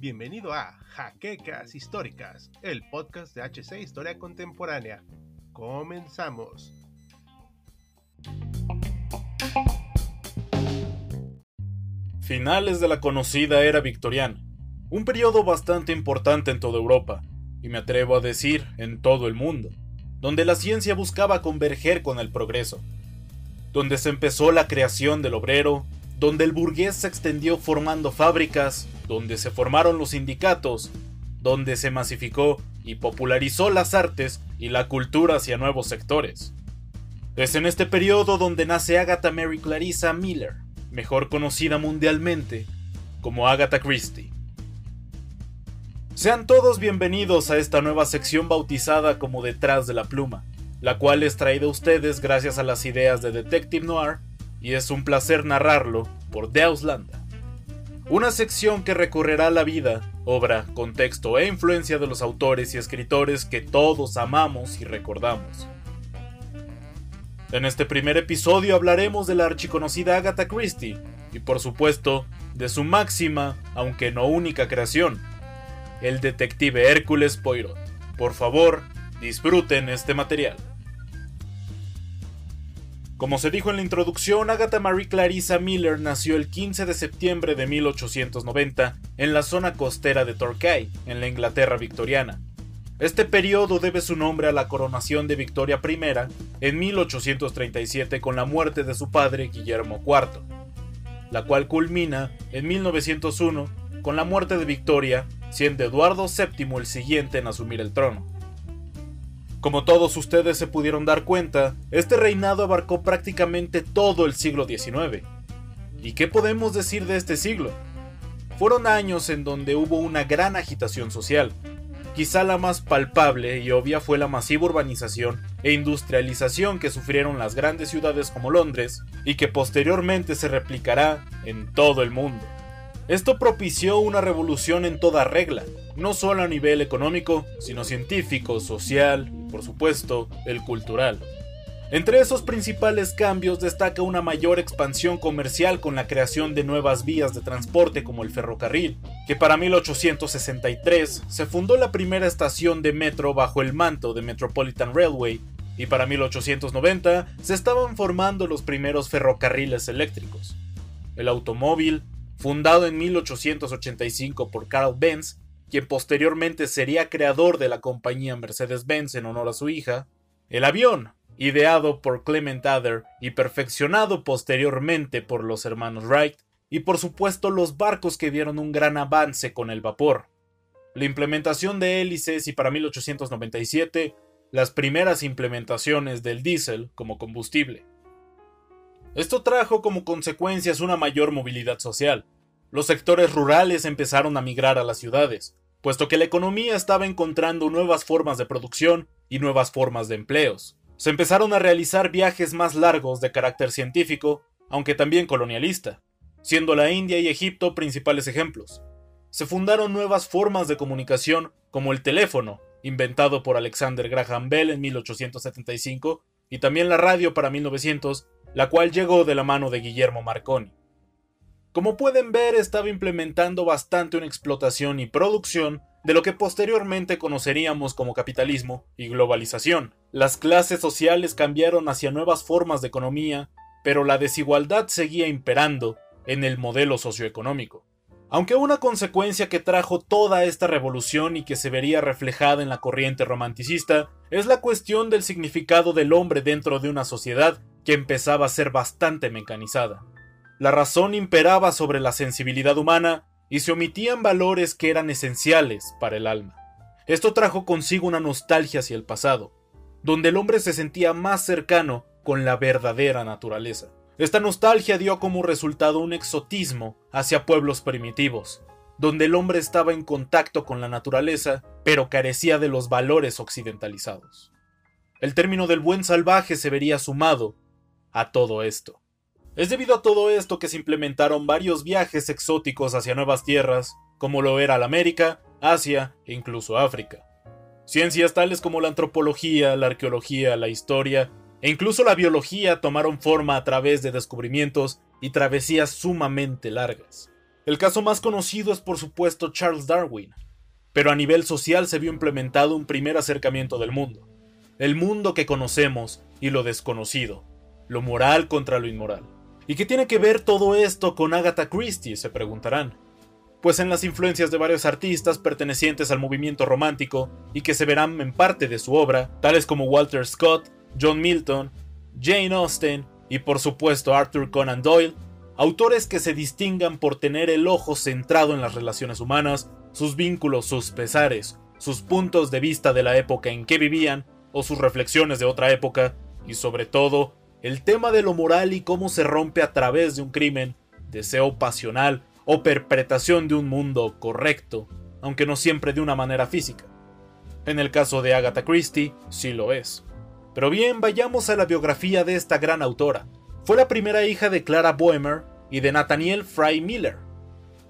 Bienvenido a Jaquecas Históricas, el podcast de HC Historia Contemporánea. Comenzamos. Finales de la conocida era victoriana, un periodo bastante importante en toda Europa, y me atrevo a decir en todo el mundo, donde la ciencia buscaba converger con el progreso, donde se empezó la creación del obrero, donde el burgués se extendió formando fábricas, donde se formaron los sindicatos, donde se masificó y popularizó las artes y la cultura hacia nuevos sectores. Es en este periodo donde nace Agatha Mary Clarissa Miller, mejor conocida mundialmente como Agatha Christie. Sean todos bienvenidos a esta nueva sección bautizada como Detrás de la Pluma, la cual es traída a ustedes gracias a las ideas de Detective Noir, y es un placer narrarlo por Landa. Una sección que recorrerá la vida, obra, contexto e influencia de los autores y escritores que todos amamos y recordamos. En este primer episodio hablaremos de la archiconocida Agatha Christie, y por supuesto, de su máxima, aunque no única creación, el detective Hércules Poirot. Por favor, disfruten este material. Como se dijo en la introducción, Agatha Marie Clarissa Miller nació el 15 de septiembre de 1890 en la zona costera de Torquay, en la Inglaterra victoriana. Este periodo debe su nombre a la coronación de Victoria I en 1837 con la muerte de su padre Guillermo IV, la cual culmina en 1901 con la muerte de Victoria siendo Eduardo VII el siguiente en asumir el trono. Como todos ustedes se pudieron dar cuenta, este reinado abarcó prácticamente todo el siglo XIX. ¿Y qué podemos decir de este siglo? Fueron años en donde hubo una gran agitación social. Quizá la más palpable y obvia fue la masiva urbanización e industrialización que sufrieron las grandes ciudades como Londres y que posteriormente se replicará en todo el mundo. Esto propició una revolución en toda regla, no solo a nivel económico, sino científico, social y por supuesto el cultural. Entre esos principales cambios destaca una mayor expansión comercial con la creación de nuevas vías de transporte como el ferrocarril, que para 1863 se fundó la primera estación de metro bajo el manto de Metropolitan Railway y para 1890 se estaban formando los primeros ferrocarriles eléctricos. El automóvil, fundado en 1885 por Carl Benz, quien posteriormente sería creador de la compañía Mercedes-Benz en honor a su hija, el avión, ideado por Clement Adder y perfeccionado posteriormente por los hermanos Wright, y por supuesto los barcos que dieron un gran avance con el vapor. La implementación de hélices y para 1897 las primeras implementaciones del diésel como combustible. Esto trajo como consecuencias una mayor movilidad social. Los sectores rurales empezaron a migrar a las ciudades, puesto que la economía estaba encontrando nuevas formas de producción y nuevas formas de empleos. Se empezaron a realizar viajes más largos de carácter científico, aunque también colonialista, siendo la India y Egipto principales ejemplos. Se fundaron nuevas formas de comunicación como el teléfono, inventado por Alexander Graham Bell en 1875, y también la radio para 1900, la cual llegó de la mano de Guillermo Marconi. Como pueden ver, estaba implementando bastante una explotación y producción de lo que posteriormente conoceríamos como capitalismo y globalización. Las clases sociales cambiaron hacia nuevas formas de economía, pero la desigualdad seguía imperando en el modelo socioeconómico. Aunque una consecuencia que trajo toda esta revolución y que se vería reflejada en la corriente romanticista es la cuestión del significado del hombre dentro de una sociedad que empezaba a ser bastante mecanizada. La razón imperaba sobre la sensibilidad humana y se omitían valores que eran esenciales para el alma. Esto trajo consigo una nostalgia hacia el pasado, donde el hombre se sentía más cercano con la verdadera naturaleza. Esta nostalgia dio como resultado un exotismo hacia pueblos primitivos, donde el hombre estaba en contacto con la naturaleza, pero carecía de los valores occidentalizados. El término del buen salvaje se vería sumado a todo esto. Es debido a todo esto que se implementaron varios viajes exóticos hacia nuevas tierras, como lo era la América, Asia e incluso África. Ciencias tales como la antropología, la arqueología, la historia e incluso la biología tomaron forma a través de descubrimientos y travesías sumamente largas. El caso más conocido es por supuesto Charles Darwin, pero a nivel social se vio implementado un primer acercamiento del mundo, el mundo que conocemos y lo desconocido, lo moral contra lo inmoral. ¿Y qué tiene que ver todo esto con Agatha Christie? se preguntarán. Pues en las influencias de varios artistas pertenecientes al movimiento romántico y que se verán en parte de su obra, tales como Walter Scott, John Milton, Jane Austen y por supuesto Arthur Conan Doyle, autores que se distingan por tener el ojo centrado en las relaciones humanas, sus vínculos, sus pesares, sus puntos de vista de la época en que vivían o sus reflexiones de otra época, y sobre todo, el tema de lo moral y cómo se rompe a través de un crimen, deseo pasional o perpetración de un mundo correcto, aunque no siempre de una manera física. En el caso de Agatha Christie, sí lo es. Pero bien, vayamos a la biografía de esta gran autora. Fue la primera hija de Clara Boemer y de Nathaniel Fry Miller,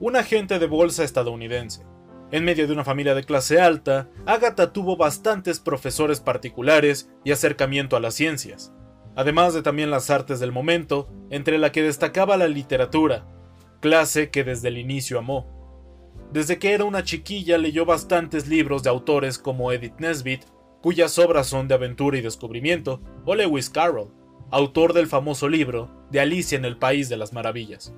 un agente de bolsa estadounidense. En medio de una familia de clase alta, Agatha tuvo bastantes profesores particulares y acercamiento a las ciencias, además de también las artes del momento, entre la que destacaba la literatura, clase que desde el inicio amó. Desde que era una chiquilla leyó bastantes libros de autores como Edith Nesbit, cuyas obras son de aventura y descubrimiento, o Lewis Carroll, autor del famoso libro de Alicia en el País de las Maravillas.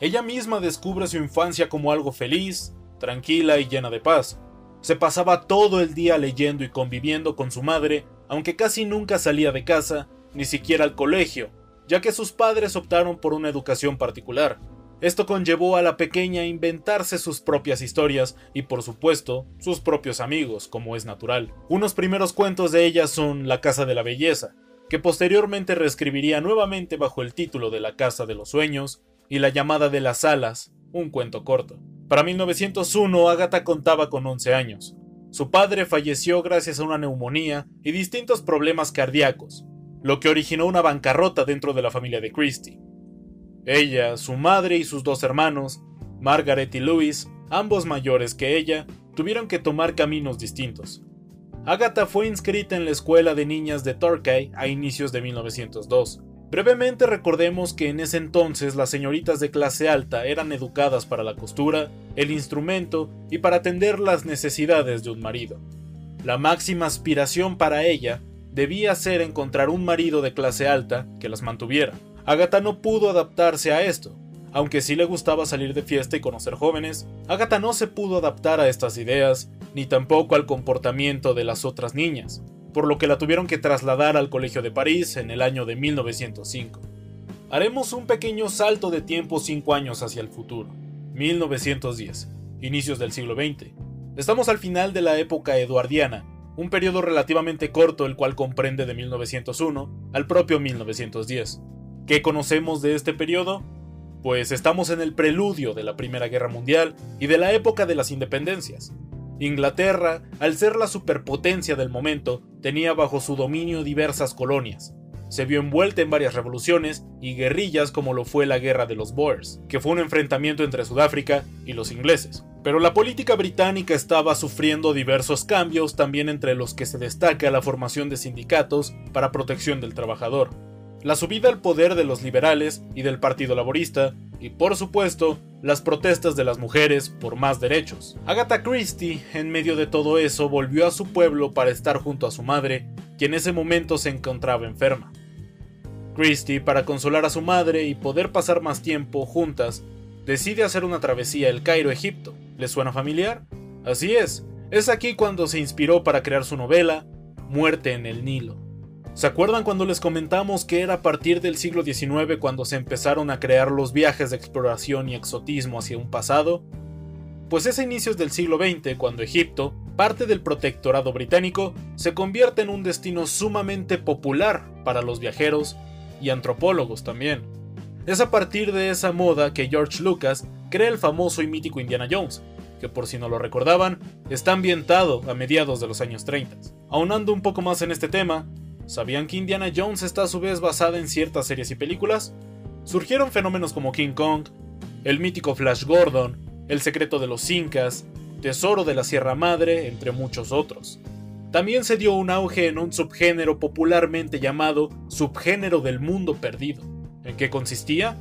Ella misma descubre su infancia como algo feliz, tranquila y llena de paz. Se pasaba todo el día leyendo y conviviendo con su madre, aunque casi nunca salía de casa, ni siquiera al colegio, ya que sus padres optaron por una educación particular. Esto conllevó a la pequeña a inventarse sus propias historias y por supuesto sus propios amigos, como es natural. Unos primeros cuentos de ella son La Casa de la Belleza, que posteriormente reescribiría nuevamente bajo el título de La Casa de los Sueños, y La llamada de las alas, un cuento corto. Para 1901 Agatha contaba con 11 años. Su padre falleció gracias a una neumonía y distintos problemas cardíacos, lo que originó una bancarrota dentro de la familia de Christie. Ella, su madre y sus dos hermanos, Margaret y Louis, ambos mayores que ella, tuvieron que tomar caminos distintos. Agatha fue inscrita en la escuela de niñas de Torquay a inicios de 1902. Brevemente recordemos que en ese entonces las señoritas de clase alta eran educadas para la costura, el instrumento y para atender las necesidades de un marido. La máxima aspiración para ella debía ser encontrar un marido de clase alta que las mantuviera. Agatha no pudo adaptarse a esto. Aunque sí le gustaba salir de fiesta y conocer jóvenes, Agatha no se pudo adaptar a estas ideas, ni tampoco al comportamiento de las otras niñas, por lo que la tuvieron que trasladar al Colegio de París en el año de 1905. Haremos un pequeño salto de tiempo 5 años hacia el futuro, 1910, inicios del siglo XX. Estamos al final de la época eduardiana, un periodo relativamente corto el cual comprende de 1901 al propio 1910. ¿Qué conocemos de este periodo? Pues estamos en el preludio de la Primera Guerra Mundial y de la época de las independencias. Inglaterra, al ser la superpotencia del momento, tenía bajo su dominio diversas colonias. Se vio envuelta en varias revoluciones y guerrillas como lo fue la Guerra de los Boers, que fue un enfrentamiento entre Sudáfrica y los ingleses. Pero la política británica estaba sufriendo diversos cambios, también entre los que se destaca la formación de sindicatos para protección del trabajador la subida al poder de los liberales y del Partido Laborista, y por supuesto, las protestas de las mujeres por más derechos. Agatha Christie, en medio de todo eso, volvió a su pueblo para estar junto a su madre, quien en ese momento se encontraba enferma. Christie, para consolar a su madre y poder pasar más tiempo juntas, decide hacer una travesía al Cairo, Egipto. ¿Le suena familiar? Así es, es aquí cuando se inspiró para crear su novela, Muerte en el Nilo. ¿Se acuerdan cuando les comentamos que era a partir del siglo XIX cuando se empezaron a crear los viajes de exploración y exotismo hacia un pasado? Pues es a inicios del siglo XX cuando Egipto, parte del protectorado británico, se convierte en un destino sumamente popular para los viajeros y antropólogos también. Es a partir de esa moda que George Lucas crea el famoso y mítico Indiana Jones, que por si no lo recordaban, está ambientado a mediados de los años 30. Aunando un poco más en este tema, ¿Sabían que Indiana Jones está a su vez basada en ciertas series y películas? Surgieron fenómenos como King Kong, el mítico Flash Gordon, El secreto de los Incas, Tesoro de la Sierra Madre, entre muchos otros. también se dio un auge en un subgénero popularmente llamado subgénero del mundo perdido. ¿En qué consistía?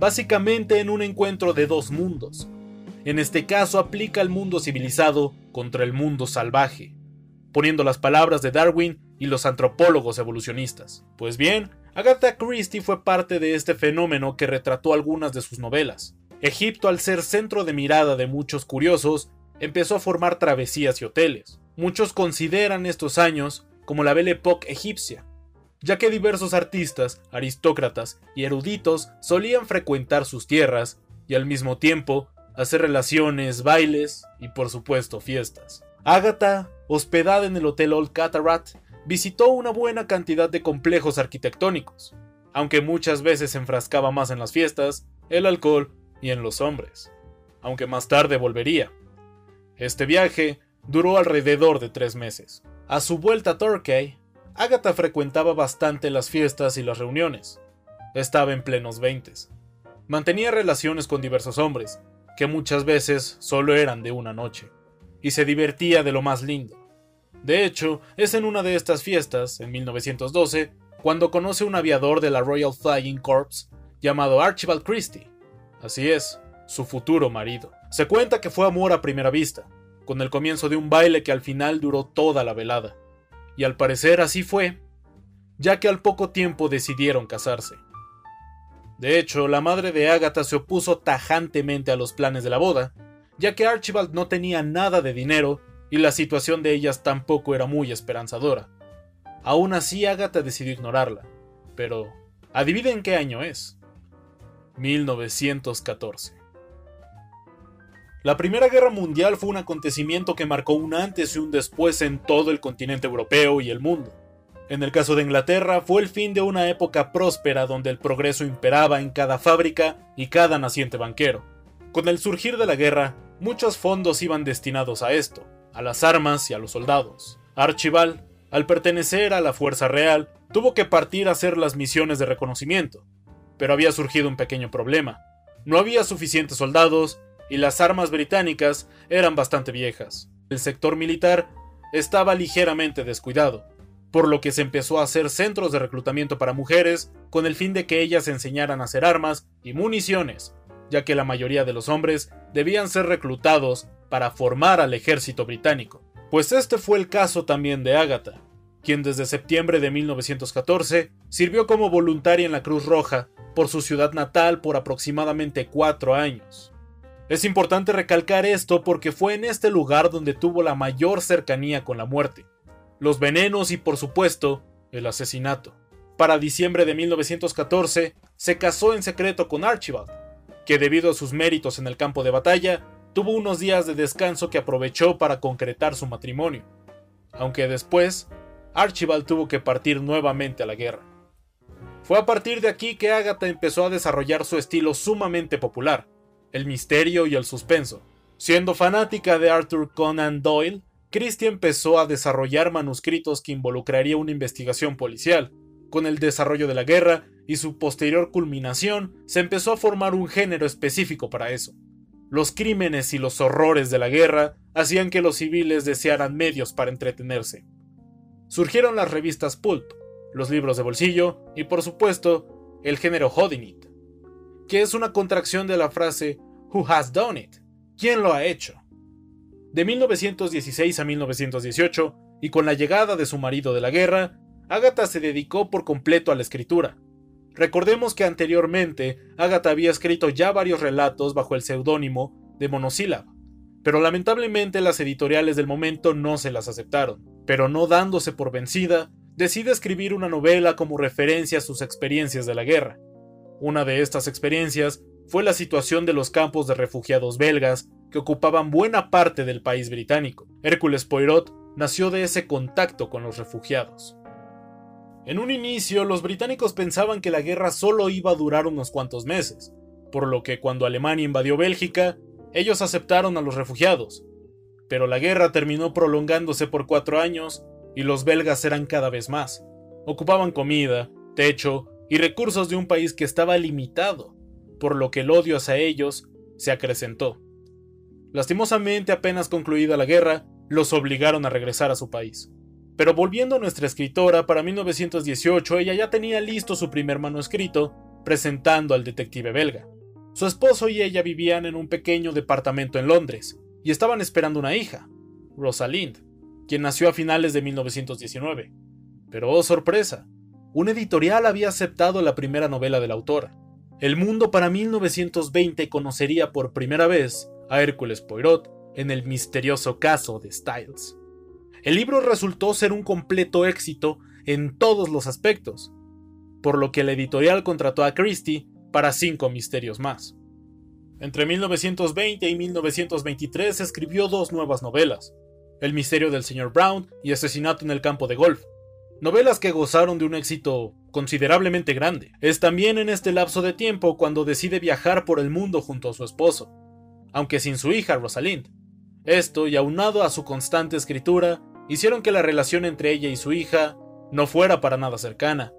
Básicamente en un encuentro de dos mundos. En este caso aplica el mundo civilizado contra el mundo salvaje, poniendo las palabras de Darwin y los antropólogos evolucionistas. Pues bien, Agatha Christie fue parte de este fenómeno que retrató algunas de sus novelas. Egipto, al ser centro de mirada de muchos curiosos, empezó a formar travesías y hoteles. Muchos consideran estos años como la Belle Époque egipcia, ya que diversos artistas, aristócratas y eruditos solían frecuentar sus tierras y al mismo tiempo hacer relaciones, bailes y por supuesto fiestas. Agatha, hospedada en el Hotel Old Cataract, visitó una buena cantidad de complejos arquitectónicos, aunque muchas veces se enfrascaba más en las fiestas, el alcohol y en los hombres, aunque más tarde volvería. Este viaje duró alrededor de tres meses. A su vuelta a Torquay, Agatha frecuentaba bastante las fiestas y las reuniones. Estaba en plenos veintes. Mantenía relaciones con diversos hombres, que muchas veces solo eran de una noche, y se divertía de lo más lindo. De hecho, es en una de estas fiestas, en 1912, cuando conoce un aviador de la Royal Flying Corps llamado Archibald Christie. Así es, su futuro marido. Se cuenta que fue amor a primera vista, con el comienzo de un baile que al final duró toda la velada. Y al parecer así fue, ya que al poco tiempo decidieron casarse. De hecho, la madre de Agatha se opuso tajantemente a los planes de la boda, ya que Archibald no tenía nada de dinero y la situación de ellas tampoco era muy esperanzadora. Aún así, Agatha decidió ignorarla. Pero, adivinen qué año es. 1914. La Primera Guerra Mundial fue un acontecimiento que marcó un antes y un después en todo el continente europeo y el mundo. En el caso de Inglaterra, fue el fin de una época próspera donde el progreso imperaba en cada fábrica y cada naciente banquero. Con el surgir de la guerra, muchos fondos iban destinados a esto, a las armas y a los soldados. Archibald, al pertenecer a la Fuerza Real, tuvo que partir a hacer las misiones de reconocimiento. Pero había surgido un pequeño problema. No había suficientes soldados y las armas británicas eran bastante viejas. El sector militar estaba ligeramente descuidado, por lo que se empezó a hacer centros de reclutamiento para mujeres con el fin de que ellas enseñaran a hacer armas y municiones, ya que la mayoría de los hombres debían ser reclutados para formar al ejército británico. Pues este fue el caso también de Agatha, quien desde septiembre de 1914 sirvió como voluntaria en la Cruz Roja por su ciudad natal por aproximadamente cuatro años. Es importante recalcar esto porque fue en este lugar donde tuvo la mayor cercanía con la muerte, los venenos y por supuesto el asesinato. Para diciembre de 1914 se casó en secreto con Archibald, que debido a sus méritos en el campo de batalla tuvo unos días de descanso que aprovechó para concretar su matrimonio, aunque después Archibald tuvo que partir nuevamente a la guerra. Fue a partir de aquí que Agatha empezó a desarrollar su estilo sumamente popular, el misterio y el suspenso. Siendo fanática de Arthur Conan Doyle, Christie empezó a desarrollar manuscritos que involucraría una investigación policial. Con el desarrollo de la guerra y su posterior culminación, se empezó a formar un género específico para eso. Los crímenes y los horrores de la guerra hacían que los civiles desearan medios para entretenerse. Surgieron las revistas pulp, los libros de bolsillo y por supuesto el género Hodinit, que es una contracción de la frase Who has done it? ¿Quién lo ha hecho? De 1916 a 1918, y con la llegada de su marido de la guerra, Agatha se dedicó por completo a la escritura, Recordemos que anteriormente Agatha había escrito ya varios relatos bajo el seudónimo de Monosílaba, pero lamentablemente las editoriales del momento no se las aceptaron. Pero no dándose por vencida, decide escribir una novela como referencia a sus experiencias de la guerra. Una de estas experiencias fue la situación de los campos de refugiados belgas que ocupaban buena parte del país británico. Hércules Poirot nació de ese contacto con los refugiados. En un inicio, los británicos pensaban que la guerra solo iba a durar unos cuantos meses, por lo que cuando Alemania invadió Bélgica, ellos aceptaron a los refugiados. Pero la guerra terminó prolongándose por cuatro años y los belgas eran cada vez más. Ocupaban comida, techo y recursos de un país que estaba limitado, por lo que el odio hacia ellos se acrecentó. Lastimosamente, apenas concluida la guerra, los obligaron a regresar a su país. Pero volviendo a nuestra escritora, para 1918 ella ya tenía listo su primer manuscrito, presentando al detective belga. Su esposo y ella vivían en un pequeño departamento en Londres, y estaban esperando una hija, Rosalind, quien nació a finales de 1919. Pero oh sorpresa, un editorial había aceptado la primera novela de la autora. El mundo para 1920 conocería por primera vez a Hércules Poirot en el misterioso caso de Styles. El libro resultó ser un completo éxito en todos los aspectos, por lo que la editorial contrató a Christie para cinco misterios más. Entre 1920 y 1923 escribió dos nuevas novelas, El misterio del señor Brown y Asesinato en el campo de golf, novelas que gozaron de un éxito considerablemente grande. Es también en este lapso de tiempo cuando decide viajar por el mundo junto a su esposo, aunque sin su hija Rosalind. Esto, y aunado a su constante escritura, hicieron que la relación entre ella y su hija no fuera para nada cercana,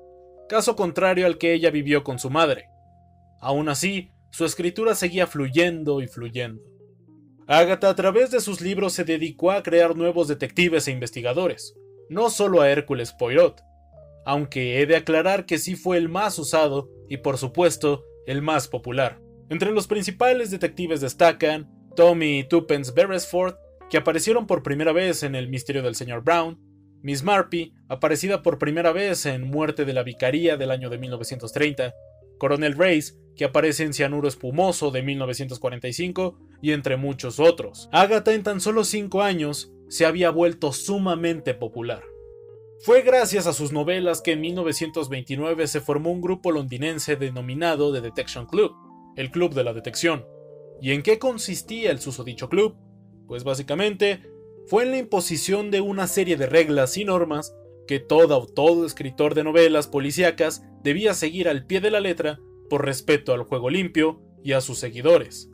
caso contrario al que ella vivió con su madre. Aún así, su escritura seguía fluyendo y fluyendo. Agatha a través de sus libros se dedicó a crear nuevos detectives e investigadores, no solo a Hércules Poirot, aunque he de aclarar que sí fue el más usado y por supuesto el más popular. Entre los principales detectives destacan Tommy y Tuppence Beresford, que aparecieron por primera vez en El misterio del señor Brown, Miss Marpy, aparecida por primera vez en Muerte de la Vicaría del año de 1930, Coronel Race, que aparece en Cianuro Espumoso de 1945, y entre muchos otros. Agatha en tan solo cinco años se había vuelto sumamente popular. Fue gracias a sus novelas que en 1929 se formó un grupo londinense denominado The Detection Club, el Club de la Detección. ¿Y en qué consistía el susodicho club? Pues básicamente fue en la imposición de una serie de reglas y normas que todo o todo escritor de novelas policíacas debía seguir al pie de la letra por respeto al juego limpio y a sus seguidores.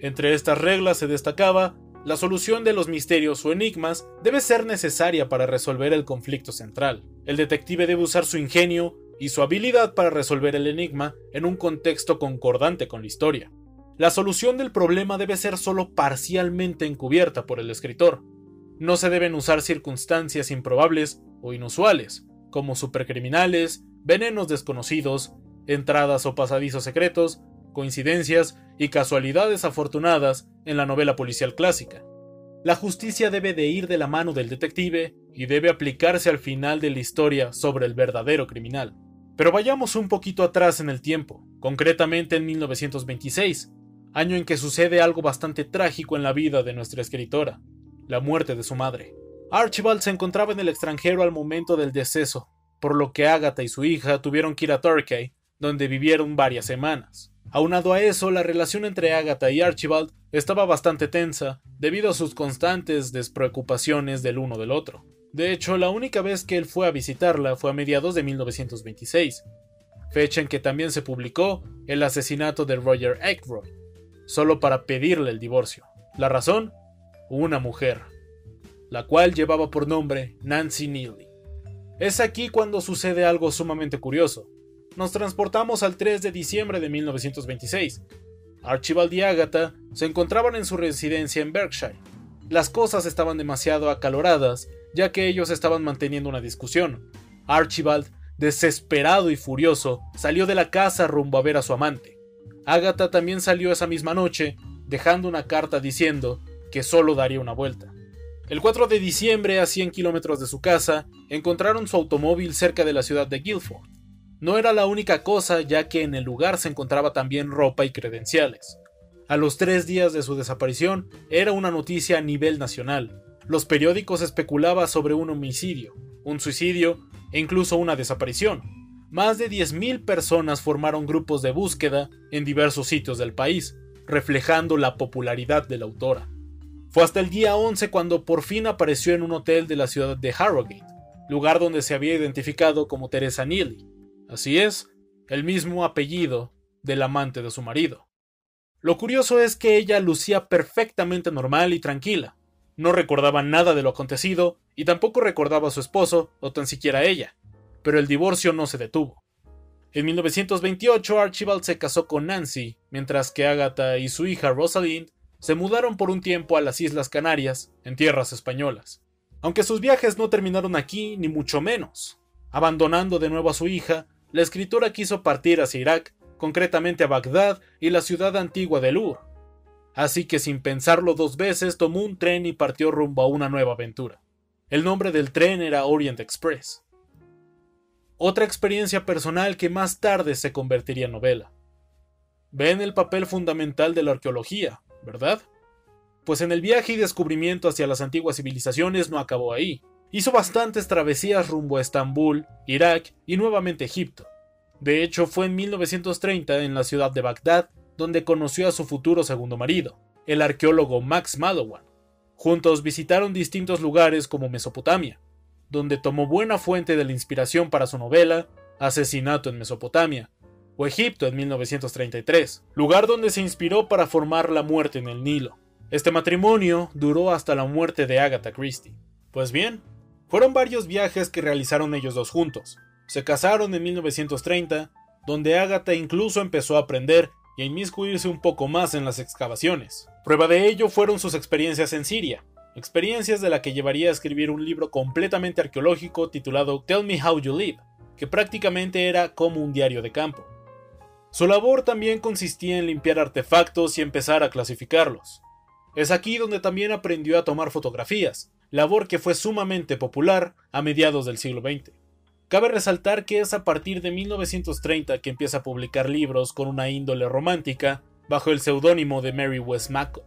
Entre estas reglas se destacaba la solución de los misterios o enigmas debe ser necesaria para resolver el conflicto central. El detective debe usar su ingenio y su habilidad para resolver el enigma en un contexto concordante con la historia. La solución del problema debe ser solo parcialmente encubierta por el escritor, no se deben usar circunstancias improbables o inusuales, como supercriminales, venenos desconocidos, entradas o pasadizos secretos, coincidencias y casualidades afortunadas en la novela policial clásica. La justicia debe de ir de la mano del detective y debe aplicarse al final de la historia sobre el verdadero criminal. Pero vayamos un poquito atrás en el tiempo, concretamente en 1926, año en que sucede algo bastante trágico en la vida de nuestra escritora la muerte de su madre. Archibald se encontraba en el extranjero al momento del deceso, por lo que Agatha y su hija tuvieron que ir a Turkey, donde vivieron varias semanas. Aunado a eso, la relación entre Agatha y Archibald estaba bastante tensa, debido a sus constantes despreocupaciones del uno del otro. De hecho, la única vez que él fue a visitarla fue a mediados de 1926, fecha en que también se publicó el asesinato de Roger Ackroyd, solo para pedirle el divorcio. La razón, una mujer, la cual llevaba por nombre Nancy Neely. Es aquí cuando sucede algo sumamente curioso. Nos transportamos al 3 de diciembre de 1926. Archibald y Agatha se encontraban en su residencia en Berkshire. Las cosas estaban demasiado acaloradas, ya que ellos estaban manteniendo una discusión. Archibald, desesperado y furioso, salió de la casa rumbo a ver a su amante. Agatha también salió esa misma noche, dejando una carta diciendo que solo daría una vuelta. El 4 de diciembre, a 100 kilómetros de su casa, encontraron su automóvil cerca de la ciudad de Guilford. No era la única cosa, ya que en el lugar se encontraba también ropa y credenciales. A los tres días de su desaparición, era una noticia a nivel nacional. Los periódicos especulaban sobre un homicidio, un suicidio e incluso una desaparición. Más de 10.000 personas formaron grupos de búsqueda en diversos sitios del país, reflejando la popularidad de la autora. Fue hasta el día 11 cuando por fin apareció en un hotel de la ciudad de Harrogate, lugar donde se había identificado como Teresa Neely. Así es, el mismo apellido del amante de su marido. Lo curioso es que ella lucía perfectamente normal y tranquila. No recordaba nada de lo acontecido y tampoco recordaba a su esposo o tan siquiera a ella. Pero el divorcio no se detuvo. En 1928 Archibald se casó con Nancy, mientras que Agatha y su hija Rosalind se mudaron por un tiempo a las Islas Canarias, en tierras españolas. Aunque sus viajes no terminaron aquí, ni mucho menos. Abandonando de nuevo a su hija, la escritora quiso partir hacia Irak, concretamente a Bagdad y la ciudad antigua de Lur. Así que sin pensarlo dos veces tomó un tren y partió rumbo a una nueva aventura. El nombre del tren era Orient Express. Otra experiencia personal que más tarde se convertiría en novela. Ven el papel fundamental de la arqueología, ¿verdad? Pues en el viaje y descubrimiento hacia las antiguas civilizaciones no acabó ahí. Hizo bastantes travesías rumbo a Estambul, Irak y nuevamente Egipto. De hecho, fue en 1930 en la ciudad de Bagdad donde conoció a su futuro segundo marido, el arqueólogo Max Madowan. Juntos visitaron distintos lugares como Mesopotamia, donde tomó buena fuente de la inspiración para su novela Asesinato en Mesopotamia, o Egipto en 1933, lugar donde se inspiró para formar La muerte en el Nilo. Este matrimonio duró hasta la muerte de Agatha Christie. Pues bien, fueron varios viajes que realizaron ellos dos juntos. Se casaron en 1930, donde Agatha incluso empezó a aprender y a inmiscuirse un poco más en las excavaciones. Prueba de ello fueron sus experiencias en Siria, experiencias de la que llevaría a escribir un libro completamente arqueológico titulado Tell Me How You Live, que prácticamente era como un diario de campo. Su labor también consistía en limpiar artefactos y empezar a clasificarlos. Es aquí donde también aprendió a tomar fotografías, labor que fue sumamente popular a mediados del siglo XX. Cabe resaltar que es a partir de 1930 que empieza a publicar libros con una índole romántica bajo el seudónimo de Mary Westmacott.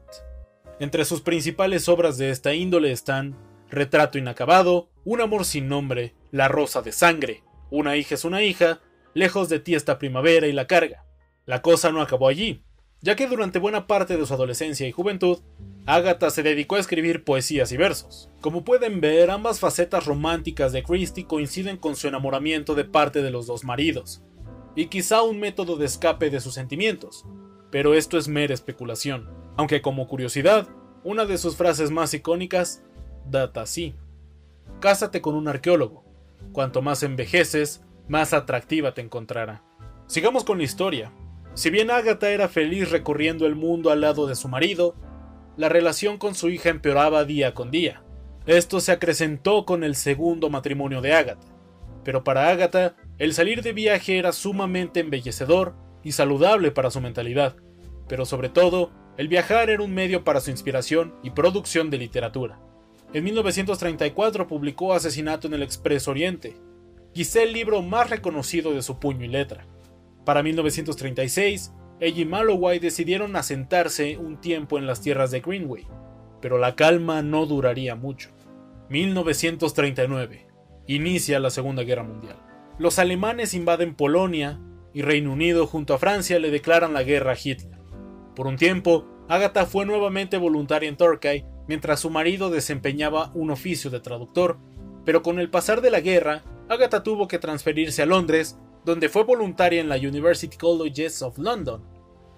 Entre sus principales obras de esta índole están Retrato inacabado, Un amor sin nombre, La rosa de sangre, Una hija es una hija, Lejos de ti esta primavera y La carga. La cosa no acabó allí, ya que durante buena parte de su adolescencia y juventud Agatha se dedicó a escribir poesías y versos. Como pueden ver, ambas facetas románticas de Christie coinciden con su enamoramiento de parte de los dos maridos, y quizá un método de escape de sus sentimientos, pero esto es mera especulación, aunque como curiosidad, una de sus frases más icónicas data así. Cásate con un arqueólogo, cuanto más envejeces, más atractiva te encontrará. Sigamos con la historia. Si bien Agatha era feliz recorriendo el mundo al lado de su marido, la relación con su hija empeoraba día con día. Esto se acrecentó con el segundo matrimonio de Agatha. Pero para Agatha, el salir de viaje era sumamente embellecedor y saludable para su mentalidad. Pero sobre todo, el viajar era un medio para su inspiración y producción de literatura. En 1934 publicó Asesinato en el Expreso Oriente, quizá el libro más reconocido de su puño y letra. Para 1936, ella y Malloway decidieron asentarse un tiempo en las tierras de Greenway, pero la calma no duraría mucho. 1939. Inicia la Segunda Guerra Mundial. Los alemanes invaden Polonia y Reino Unido junto a Francia le declaran la guerra a Hitler. Por un tiempo, Agatha fue nuevamente voluntaria en Torquay mientras su marido desempeñaba un oficio de traductor, pero con el pasar de la guerra, Agatha tuvo que transferirse a Londres donde fue voluntaria en la University Colleges of London,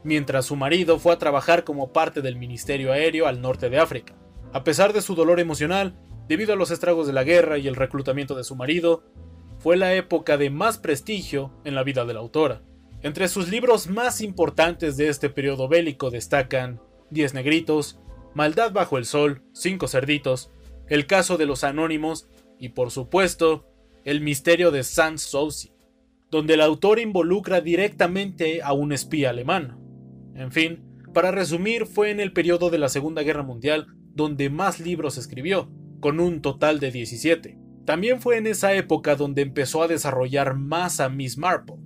mientras su marido fue a trabajar como parte del Ministerio Aéreo al norte de África. A pesar de su dolor emocional, debido a los estragos de la guerra y el reclutamiento de su marido, fue la época de más prestigio en la vida de la autora. Entre sus libros más importantes de este periodo bélico destacan Diez Negritos, Maldad bajo el Sol, Cinco Cerditos, El caso de los Anónimos y, por supuesto, El misterio de Sans Souci donde el autor involucra directamente a un espía alemán. En fin, para resumir, fue en el periodo de la Segunda Guerra Mundial donde más libros escribió, con un total de 17. También fue en esa época donde empezó a desarrollar más a Miss Marple.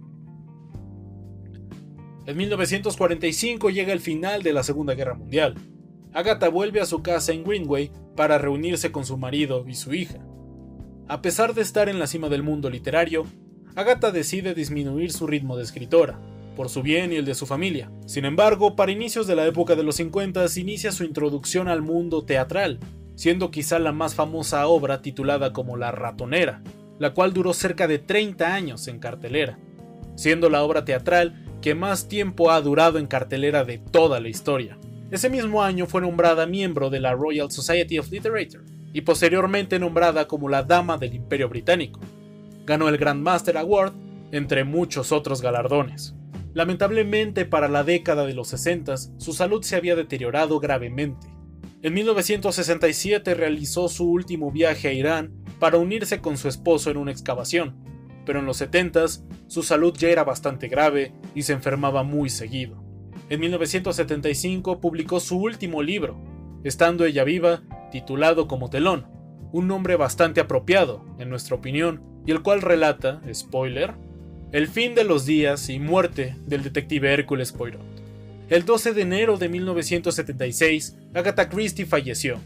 En 1945 llega el final de la Segunda Guerra Mundial. Agatha vuelve a su casa en Greenway para reunirse con su marido y su hija. A pesar de estar en la cima del mundo literario, Agatha decide disminuir su ritmo de escritora, por su bien y el de su familia. Sin embargo, para inicios de la época de los 50 inicia su introducción al mundo teatral, siendo quizá la más famosa obra titulada como La ratonera, la cual duró cerca de 30 años en cartelera, siendo la obra teatral que más tiempo ha durado en cartelera de toda la historia. Ese mismo año fue nombrada miembro de la Royal Society of Literature y posteriormente nombrada como la Dama del Imperio Británico, ganó el Grandmaster Award, entre muchos otros galardones. Lamentablemente para la década de los 60, su salud se había deteriorado gravemente. En 1967 realizó su último viaje a Irán para unirse con su esposo en una excavación, pero en los 70 su salud ya era bastante grave y se enfermaba muy seguido. En 1975 publicó su último libro, estando ella viva, titulado como Telón, un nombre bastante apropiado, en nuestra opinión, y el cual relata, spoiler, el fin de los días y muerte del detective Hércules Poirot. El 12 de enero de 1976, Agatha Christie falleció.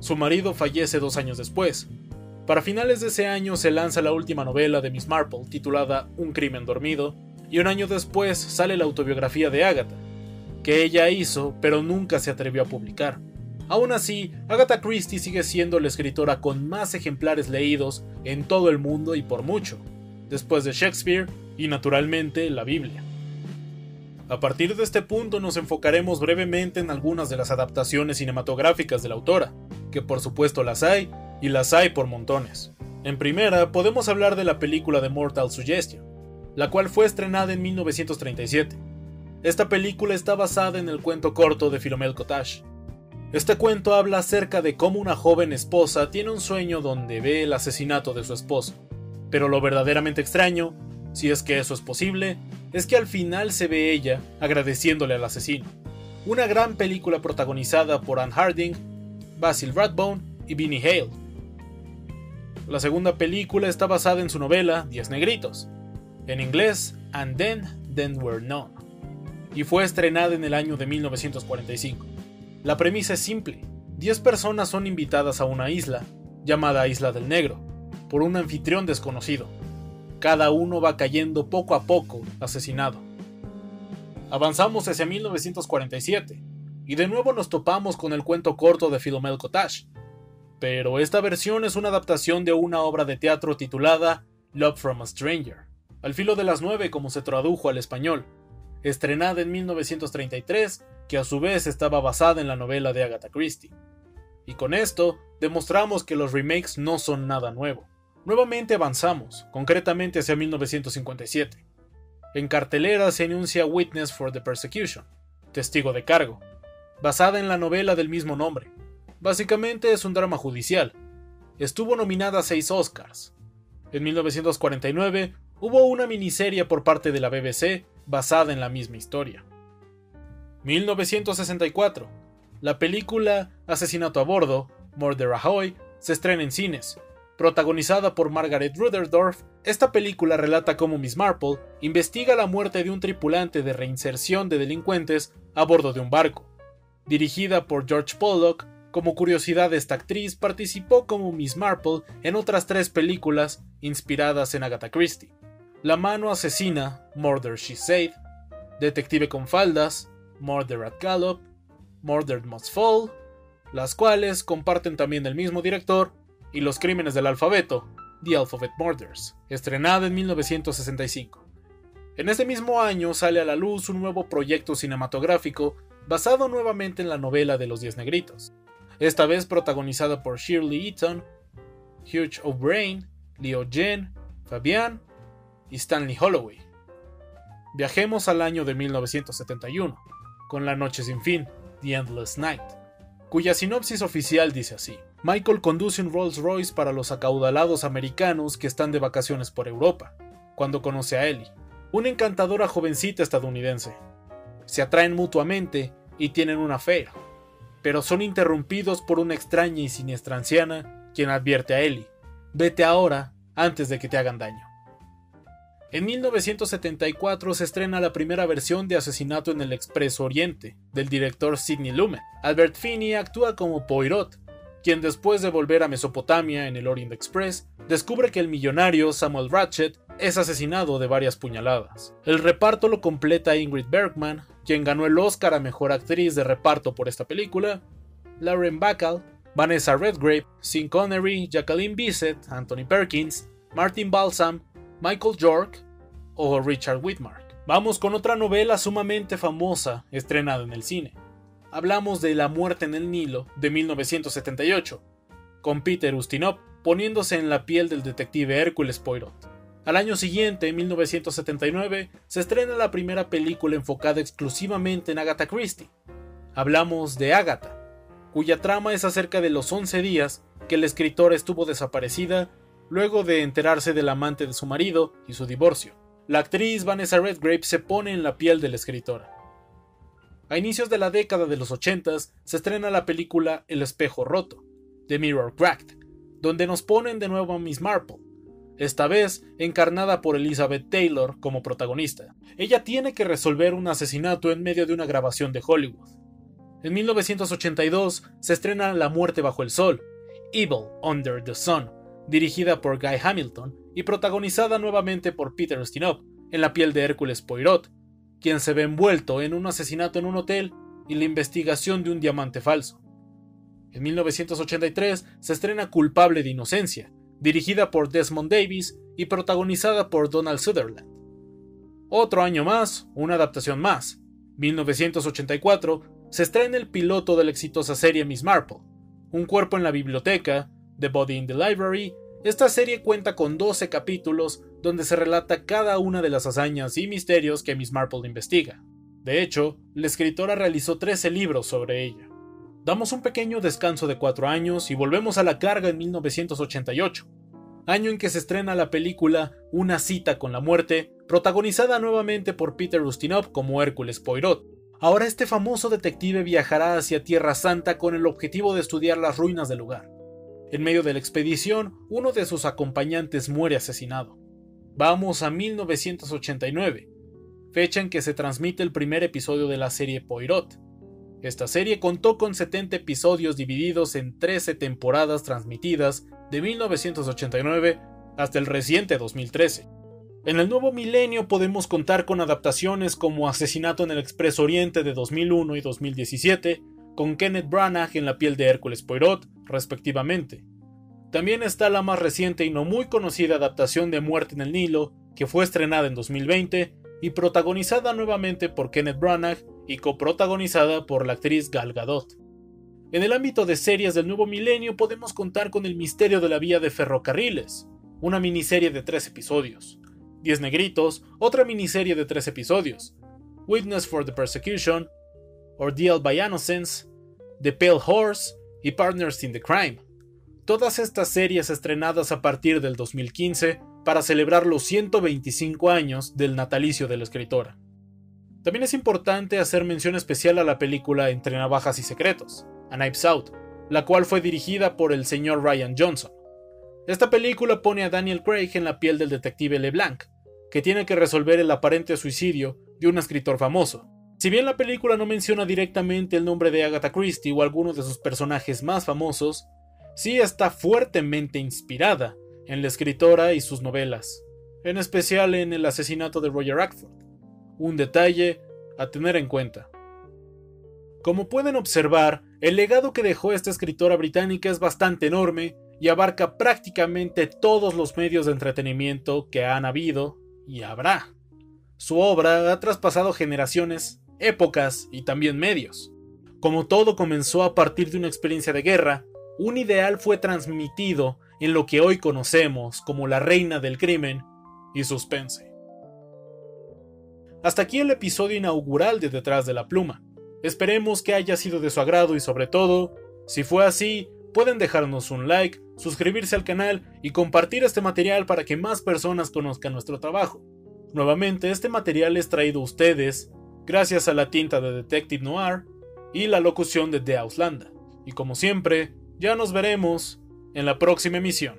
Su marido fallece dos años después. Para finales de ese año se lanza la última novela de Miss Marple, titulada Un crimen dormido, y un año después sale la autobiografía de Agatha, que ella hizo pero nunca se atrevió a publicar. Aún así, Agatha Christie sigue siendo la escritora con más ejemplares leídos en todo el mundo y por mucho, después de Shakespeare y naturalmente la Biblia. A partir de este punto nos enfocaremos brevemente en algunas de las adaptaciones cinematográficas de la autora, que por supuesto las hay, y las hay por montones. En primera, podemos hablar de la película de Mortal Suggestion, la cual fue estrenada en 1937. Esta película está basada en el cuento corto de Philomel Cottage. Este cuento habla acerca de cómo una joven esposa tiene un sueño donde ve el asesinato de su esposo. Pero lo verdaderamente extraño, si es que eso es posible, es que al final se ve ella agradeciéndole al asesino. Una gran película protagonizada por Anne Harding, Basil Rathbone y Vinnie Hale. La segunda película está basada en su novela Diez Negritos, en inglés And Then, Then Were None, y fue estrenada en el año de 1945. La premisa es simple, 10 personas son invitadas a una isla, llamada Isla del Negro, por un anfitrión desconocido. Cada uno va cayendo poco a poco, asesinado. Avanzamos hacia 1947, y de nuevo nos topamos con el cuento corto de Philomel Cottage. Pero esta versión es una adaptación de una obra de teatro titulada Love from a Stranger al filo de las nueve como se tradujo al español, estrenada en 1933, que a su vez estaba basada en la novela de Agatha Christie. Y con esto demostramos que los remakes no son nada nuevo. Nuevamente avanzamos, concretamente hacia 1957. En cartelera se anuncia Witness for the Persecution, Testigo de Cargo, basada en la novela del mismo nombre. Básicamente es un drama judicial. Estuvo nominada a seis Oscars. En 1949 hubo una miniserie por parte de la BBC basada en la misma historia. 1964. La película Asesinato a Bordo, Murder Ahoy, se estrena en cines. Protagonizada por Margaret Rutherford, esta película relata cómo Miss Marple investiga la muerte de un tripulante de reinserción de delincuentes a bordo de un barco. Dirigida por George Pollock, como curiosidad esta actriz participó como Miss Marple en otras tres películas inspiradas en Agatha Christie. La mano asesina, Murder She Said, Detective con faldas, Murder at Gallop, Murder Must Fall, las cuales comparten también el mismo director, y Los Crímenes del Alfabeto, The Alphabet Murders, estrenada en 1965. En ese mismo año sale a la luz un nuevo proyecto cinematográfico basado nuevamente en la novela de los Diez Negritos, esta vez protagonizada por Shirley Eaton, Hugh O'Brien, Leo Jen, Fabian y Stanley Holloway. Viajemos al año de 1971, con La Noche Sin Fin, The Endless Night, cuya sinopsis oficial dice así. Michael conduce un Rolls Royce para los acaudalados americanos que están de vacaciones por Europa, cuando conoce a Ellie, una encantadora jovencita estadounidense. Se atraen mutuamente y tienen una fe, pero son interrumpidos por una extraña y siniestra anciana, quien advierte a Ellie, vete ahora antes de que te hagan daño. En 1974 se estrena la primera versión de Asesinato en el Expreso Oriente, del director Sidney Lumet. Albert Finney actúa como Poirot, quien después de volver a Mesopotamia en el Orient Express, descubre que el millonario Samuel Ratchet es asesinado de varias puñaladas. El reparto lo completa Ingrid Bergman, quien ganó el Oscar a Mejor Actriz de Reparto por esta película, Lauren Bacall, Vanessa Redgrave, Sean Connery, Jacqueline Bisset, Anthony Perkins, Martin Balsam, Michael York o Richard Whitmark. Vamos con otra novela sumamente famosa estrenada en el cine. Hablamos de La muerte en el Nilo de 1978, con Peter Ustinov poniéndose en la piel del detective Hércules Poirot. Al año siguiente, en 1979, se estrena la primera película enfocada exclusivamente en Agatha Christie. Hablamos de Agatha, cuya trama es acerca de los 11 días que la escritora estuvo desaparecida luego de enterarse del amante de su marido y su divorcio. La actriz Vanessa Redgrave se pone en la piel de la escritora. A inicios de la década de los 80 se estrena la película El espejo roto, The Mirror Cracked, donde nos ponen de nuevo a Miss Marple, esta vez encarnada por Elizabeth Taylor como protagonista. Ella tiene que resolver un asesinato en medio de una grabación de Hollywood. En 1982 se estrena La muerte bajo el sol, Evil Under the Sun, dirigida por Guy Hamilton y protagonizada nuevamente por Peter Ustinov, en la piel de Hércules Poirot, quien se ve envuelto en un asesinato en un hotel y la investigación de un diamante falso. En 1983 se estrena Culpable de Inocencia, dirigida por Desmond Davis y protagonizada por Donald Sutherland. Otro año más, una adaptación más. 1984 se estrena el piloto de la exitosa serie Miss Marple, Un cuerpo en la biblioteca, The Body in the Library. Esta serie cuenta con 12 capítulos donde se relata cada una de las hazañas y misterios que Miss Marple investiga. De hecho, la escritora realizó 13 libros sobre ella. Damos un pequeño descanso de cuatro años y volvemos a la carga en 1988, año en que se estrena la película Una cita con la muerte, protagonizada nuevamente por Peter Ustinov como Hércules Poirot. Ahora este famoso detective viajará hacia Tierra Santa con el objetivo de estudiar las ruinas del lugar. En medio de la expedición, uno de sus acompañantes muere asesinado. Vamos a 1989, fecha en que se transmite el primer episodio de la serie Poirot, esta serie contó con 70 episodios divididos en 13 temporadas transmitidas de 1989 hasta el reciente 2013. En el nuevo milenio podemos contar con adaptaciones como Asesinato en el Express Oriente de 2001 y 2017, con Kenneth Branagh en la piel de Hércules Poirot, respectivamente. También está la más reciente y no muy conocida adaptación de Muerte en el Nilo, que fue estrenada en 2020 y protagonizada nuevamente por Kenneth Branagh y coprotagonizada por la actriz Gal Gadot. En el ámbito de series del nuevo milenio podemos contar con El misterio de la vía de ferrocarriles, una miniserie de tres episodios, Diez Negritos, otra miniserie de tres episodios, Witness for the Persecution, Ordeal by Innocence, The Pale Horse y Partners in the Crime. Todas estas series estrenadas a partir del 2015 para celebrar los 125 años del natalicio de la escritora. También es importante hacer mención especial a la película Entre Navajas y Secretos, A Knives Out, la cual fue dirigida por el señor Ryan Johnson. Esta película pone a Daniel Craig en la piel del detective LeBlanc, que tiene que resolver el aparente suicidio de un escritor famoso. Si bien la película no menciona directamente el nombre de Agatha Christie o alguno de sus personajes más famosos, sí está fuertemente inspirada en la escritora y sus novelas, en especial en el asesinato de Roger Ackford, un detalle a tener en cuenta. Como pueden observar, el legado que dejó esta escritora británica es bastante enorme y abarca prácticamente todos los medios de entretenimiento que han habido y habrá. Su obra ha traspasado generaciones, épocas y también medios. Como todo comenzó a partir de una experiencia de guerra, un ideal fue transmitido en lo que hoy conocemos como la reina del crimen y suspense. Hasta aquí el episodio inaugural de Detrás de la Pluma. Esperemos que haya sido de su agrado y sobre todo, si fue así, pueden dejarnos un like, suscribirse al canal y compartir este material para que más personas conozcan nuestro trabajo. Nuevamente, este material es traído a ustedes gracias a la tinta de Detective Noir y la locución de The Auslanda. Y como siempre, ya nos veremos en la próxima emisión.